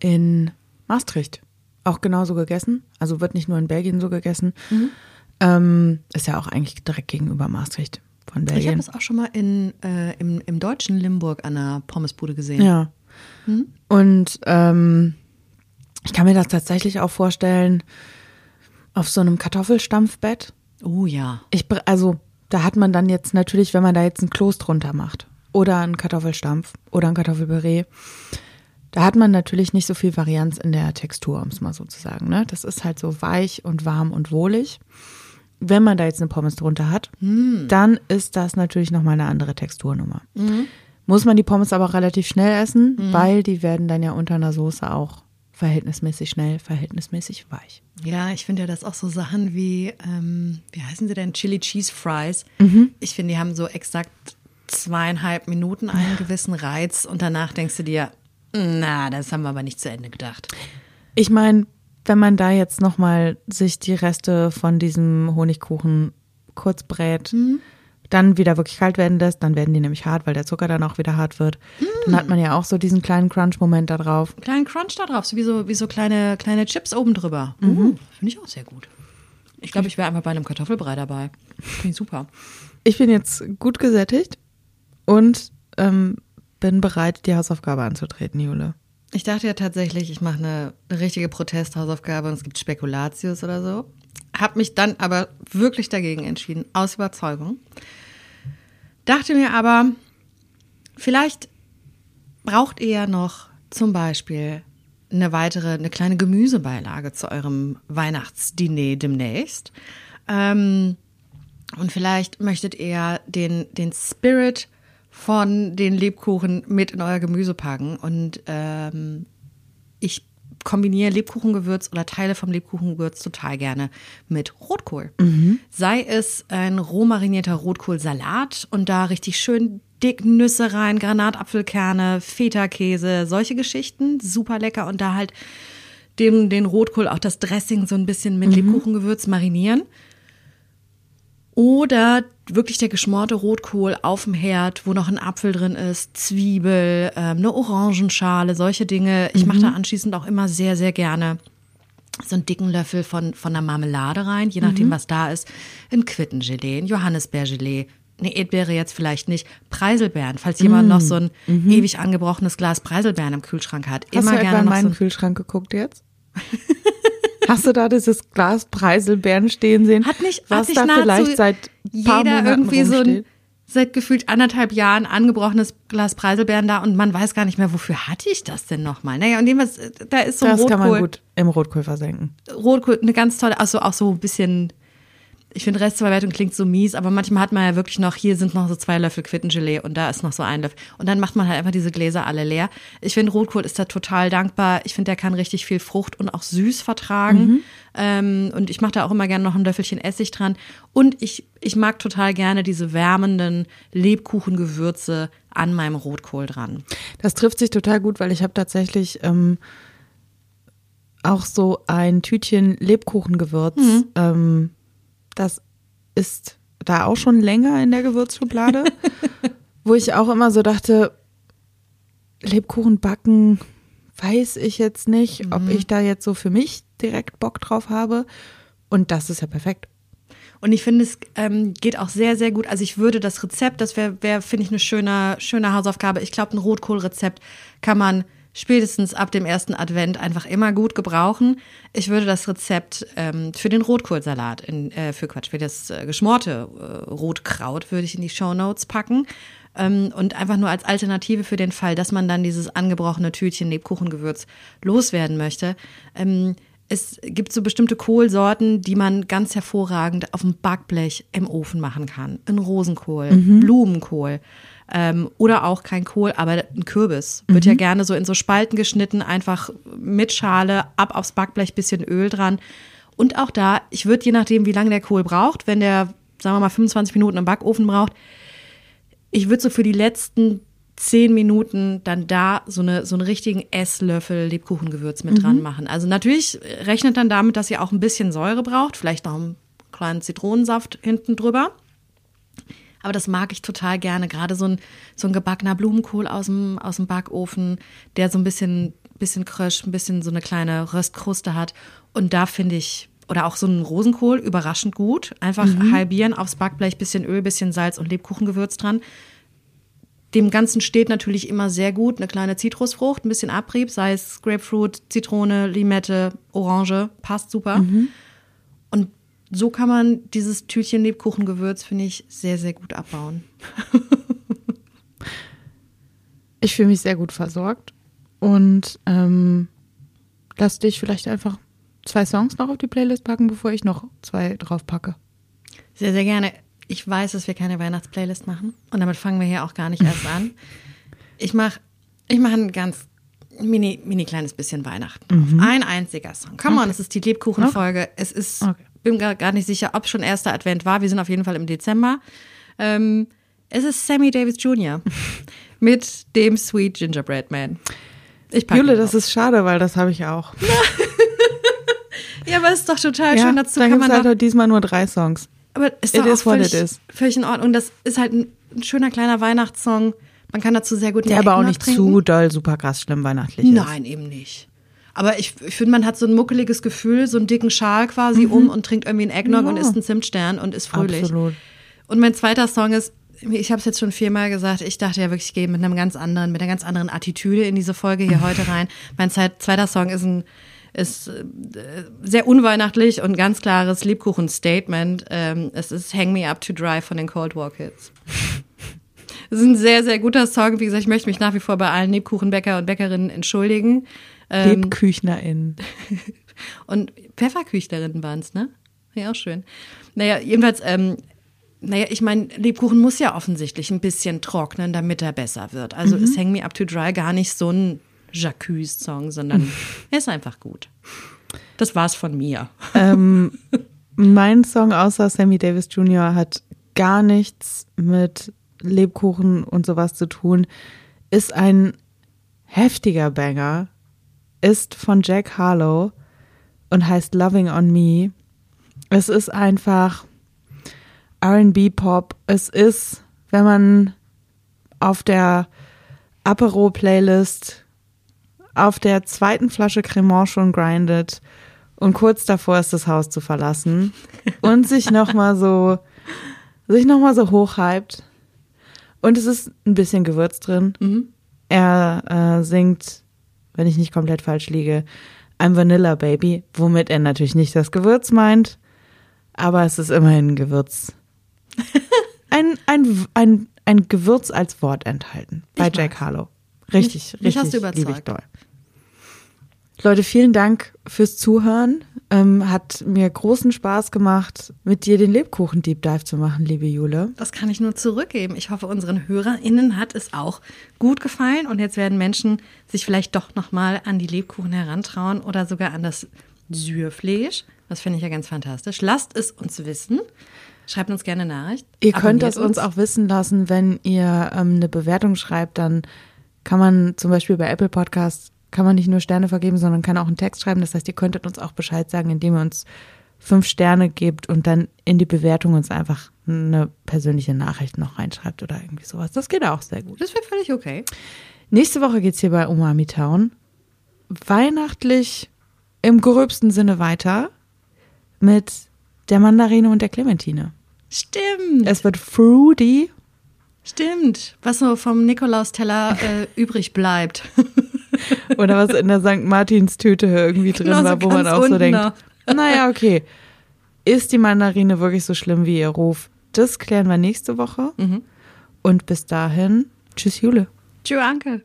in Maastricht auch genauso gegessen. Also wird nicht nur in Belgien so gegessen. Ähm, ist ja auch eigentlich direkt gegenüber Maastricht. von Ich habe das auch schon mal in, äh, im, im deutschen Limburg an der Pommesbude gesehen. Ja. Hm? Und ähm, ich kann mir das tatsächlich auch vorstellen auf so einem Kartoffelstampfbett. Oh ja. Ich, also da hat man dann jetzt natürlich, wenn man da jetzt ein Kloß drunter macht oder einen Kartoffelstampf oder ein Kartoffelpüree, da hat man natürlich nicht so viel Varianz in der Textur, um es mal so zu sagen. Ne? Das ist halt so weich und warm und wohlig. Wenn man da jetzt eine Pommes drunter hat, dann ist das natürlich nochmal eine andere Texturnummer. Muss man die Pommes aber auch relativ schnell essen, weil die werden dann ja unter einer Soße auch verhältnismäßig schnell, verhältnismäßig weich. Ja, ich finde ja, dass auch so Sachen wie, ähm, wie heißen sie denn, Chili Cheese Fries, ich finde, die haben so exakt zweieinhalb Minuten einen gewissen Reiz und danach denkst du dir, na, das haben wir aber nicht zu Ende gedacht. Ich meine, wenn man da jetzt nochmal sich die Reste von diesem Honigkuchen kurz brät, dann wieder wirklich kalt werden lässt, dann werden die nämlich hart, weil der Zucker dann auch wieder hart wird. Dann hat man ja auch so diesen kleinen Crunch-Moment da drauf. Kleinen Crunch da drauf, so wie so, wie so kleine, kleine Chips oben drüber. Uh, finde ich auch sehr gut. Ich glaube, ich wäre einfach bei einem Kartoffelbrei dabei. Finde ich super. Ich bin jetzt gut gesättigt und ähm, bin bereit, die Hausaufgabe anzutreten, Jule. Ich dachte ja tatsächlich, ich mache eine, eine richtige Protesthausaufgabe und es gibt Spekulatius oder so. Hab mich dann aber wirklich dagegen entschieden, aus Überzeugung. Dachte mir aber, vielleicht braucht ihr ja noch zum Beispiel eine weitere, eine kleine Gemüsebeilage zu eurem Weihnachtsdiner demnächst. Ähm, und vielleicht möchtet ihr den, den Spirit von den Lebkuchen mit in euer Gemüse packen. Und ähm, ich kombiniere Lebkuchengewürz oder Teile vom Lebkuchengewürz total gerne mit Rotkohl. Sei es ein roh marinierter Rotkohlsalat und da richtig schön dick Nüsse rein, Granatapfelkerne, Feta-Käse, solche Geschichten, super lecker und da halt den, den Rotkohl, auch das Dressing so ein bisschen mit Lebkuchengewürz marinieren. Oder wirklich der geschmorte Rotkohl auf dem Herd, wo noch ein Apfel drin ist, Zwiebel, ähm, eine Orangenschale, solche Dinge. Ich mache da anschließend auch immer sehr, sehr gerne so einen dicken Löffel von, von der Marmelade rein, je nachdem, was da ist. Ein Quittengelee, ein Johannisbeergelee, eine Erdbeere jetzt vielleicht nicht, Preiselbeeren, falls jemand noch so ein ewig angebrochenes Glas Preiselbeeren im Kühlschrank hat. Hast Immer du gerne in so meinen ein Kühlschrank geguckt jetzt? Hast du da dieses Glas Preiselbeeren stehen sehen? Hat nicht, was hat da nahezu vielleicht seit paar jeder Monaten irgendwie so ein rumsteht? seit gefühlt anderthalb Jahren angebrochenes Glas Preiselbeeren da und man weiß gar nicht mehr, wofür hatte ich das denn nochmal? Naja, und dem was, da ist so ein Das Rotkohl, kann man gut im Rotkohl versenken. Rotkohl, eine ganz tolle, also auch so ein bisschen, ich finde Restverwertung klingt so mies, aber manchmal hat man ja wirklich noch, hier sind noch so zwei Löffel Quittengelee und da ist noch so ein Löffel. Und dann macht man halt einfach diese Gläser alle leer. Ich finde, Rotkohl ist da total dankbar. Ich finde, der kann richtig viel Frucht und auch süß vertragen. Ähm, und ich mache da auch immer gerne noch ein Löffelchen Essig dran. Und ich, ich mag total gerne diese wärmenden Lebkuchengewürze an meinem Rotkohl dran. Das trifft sich total gut, weil ich habe tatsächlich ähm, auch so ein Tütchen Lebkuchengewürz. Mhm. Ähm, das ist da auch schon länger in der Gewürzschublade, wo ich auch immer so dachte, Lebkuchen backen, weiß ich jetzt nicht, ob Mhm. ich da jetzt so für mich direkt Bock drauf habe. Und das ist ja perfekt. Und ich finde, es ähm, geht auch sehr, sehr gut. Also ich würde das Rezept, das wäre, wär, finde ich, eine schöne, schöne Hausaufgabe. Ich glaube, ein Rotkohlrezept kann man spätestens ab dem ersten Advent einfach immer gut gebrauchen. Ich würde das Rezept ähm, für den Rotkohlsalat, in, äh, für Quatsch, für das äh, geschmorte äh, Rotkraut würde ich in die Shownotes packen. Ähm, und einfach nur als Alternative für den Fall, dass man dann dieses angebrochene Tütchen Lebkuchengewürz loswerden möchte. Ähm, es gibt so bestimmte Kohlsorten, die man ganz hervorragend auf dem Backblech im Ofen machen kann. Ein Rosenkohl, Blumenkohl ähm, oder auch kein Kohl, aber ein Kürbis. Wird ja gerne so in so Spalten geschnitten, einfach mit Schale, ab aufs Backblech, bisschen Öl dran. Und auch da, ich würde je nachdem, wie lange der Kohl braucht, wenn der, sagen wir mal, 25 Minuten im Backofen braucht, ich würde so für die letzten zehn Minuten dann da so, eine, so einen richtigen Esslöffel Lebkuchengewürz mit dran machen. Also natürlich rechnet dann damit, dass ihr auch ein bisschen Säure braucht, vielleicht noch einen kleinen Zitronensaft hinten drüber. Aber das mag ich total gerne. Gerade so ein, so ein gebackener Blumenkohl aus dem, aus dem Backofen, der so ein bisschen, bisschen krösch, ein bisschen so eine kleine Röstkruste hat. Und da finde ich, oder auch so ein Rosenkohl, überraschend gut. Einfach halbieren, aufs Backblech, bisschen Öl, bisschen Salz und Lebkuchengewürz dran. Dem Ganzen steht natürlich immer sehr gut eine kleine Zitrusfrucht, ein bisschen Abrieb, sei es Grapefruit, Zitrone, Limette, Orange, passt super. Und so kann man dieses Tütchen Lebkuchengewürz, finde ich, sehr, sehr gut abbauen. Ich fühle mich sehr gut versorgt und ähm, lass dich vielleicht einfach zwei Songs noch auf die Playlist packen, bevor ich noch zwei drauf packe. Sehr, sehr gerne. Ich weiß, dass wir keine Weihnachtsplaylist machen und damit fangen wir hier auch gar nicht erst an. Ich mache ich mach ein ganz mini, mini kleines bisschen Weihnachten auf. Ein einziger Song. Come on, es ist die Lebkuchenfolge. Es ist, Okay. Bin gar, nicht sicher, ob schon erster Advent war. Wir sind auf jeden Fall im Dezember. Ähm, es ist Sammy Davis Jr. mit dem Sweet Gingerbread Man. Ich Jule, das ist schade, weil das habe ich auch. Ja, aber es ist doch total schön. Dazu dann kann man halt doch heute diesmal nur drei Songs. Aber ist It doch is what völlig, it is. völlig in Ordnung. Das ist halt ein, ein schöner kleiner Weihnachtssong. Man kann dazu sehr gut Der aber auch nicht trinken. zu doll, super krass schlimm weihnachtlich ist. Nein, eben nicht. Aber ich, ich finde, man hat so ein muckeliges Gefühl, so einen dicken Schal quasi um und trinkt irgendwie einen Eggnog Mhm. Ja. und isst einen Zimtstern und ist fröhlich. Absolut. Und mein zweiter Song ist, ich habe es jetzt schon viermal gesagt, ich dachte ja wirklich, ich gehe mit einem ganz anderen, mit einer ganz anderen Attitüde in diese Folge hier heute rein. Mein zweit- zweiter Song ist ein ist äh, sehr unweihnachtlich und ganz klares Lebkuchen-Statement. Ähm, es ist Hang Me Up to Dry von den Cold War Kids. Es ist ein sehr, sehr guter Song. Wie gesagt, ich möchte mich nach wie vor bei allen Lebkuchenbäcker und Bäckerinnen entschuldigen. Ähm, LebküchnerInnen. und Pfefferküchlerinnen waren es, ne? Ja, auch schön. Naja, jedenfalls, ähm, naja, ich meine, Lebkuchen muss ja offensichtlich ein bisschen trocknen, damit er besser wird. Also ist Hang Me Up to Dry gar nicht so ein Jacques-Song, sondern er ist einfach gut. Das war's von mir. ähm, mein Song außer Sammy Davis Jr. hat gar nichts mit Lebkuchen und sowas zu tun. Ist ein heftiger Banger. Ist von Jack Harlow und heißt Loving on Me. Es ist einfach RB-Pop. Es ist, wenn man auf der Apero-Playlist auf der zweiten Flasche Cremant schon grindet und kurz davor ist, das Haus zu verlassen und sich nochmal so, sich noch mal so hochhypt. Und es ist ein bisschen Gewürz drin. Er äh, singt, wenn ich nicht komplett falsch liege, I'm Vanilla Baby, womit er natürlich nicht das Gewürz meint, aber es ist immerhin ein Gewürz. Ein, ein, ein, ein Gewürz als Wort enthalten bei Jack. Harlow. Richtig, Mich- mich richtig. hast du überzeugt. Leute, vielen Dank fürs Zuhören. Ähm, hat mir großen Spaß gemacht, mit dir den Lebkuchen-Deep Dive zu machen, liebe Jule. Das kann ich nur zurückgeben. Ich hoffe, unseren HörerInnen hat es auch gut gefallen und jetzt werden Menschen sich vielleicht doch nochmal an die Lebkuchen herantrauen oder sogar an das Sürfleisch. Das finde ich ja ganz fantastisch. Lasst es uns wissen. Schreibt uns gerne Nachricht. Ihr könnt Abonniert das uns auch wissen lassen, wenn ihr ähm, eine Bewertung schreibt, dann kann man zum Beispiel bei Apple Podcasts kann man nicht nur Sterne vergeben, sondern kann auch einen Text schreiben. Das heißt, ihr könntet uns auch Bescheid sagen, indem ihr uns fünf Sterne gebt und dann in die Bewertung uns einfach eine persönliche Nachricht noch reinschreibt oder irgendwie sowas. Das geht auch sehr gut. Das wäre völlig okay. Nächste Woche geht's hier bei Umami Town weihnachtlich im gröbsten Sinne weiter mit der Mandarine und der Clementine. Stimmt. Es wird fruity. Stimmt. Was so vom Nikolausteller äh, übrig bleibt. Oder was in der St. Martins Tüte irgendwie drin Genau, war, wo man auch so denkt, naja, okay. Ist die Mandarine wirklich so schlimm wie ihr Ruf? Das klären wir nächste Woche. Mhm. Und bis dahin, tschüss Jule. Tschüss, Anke.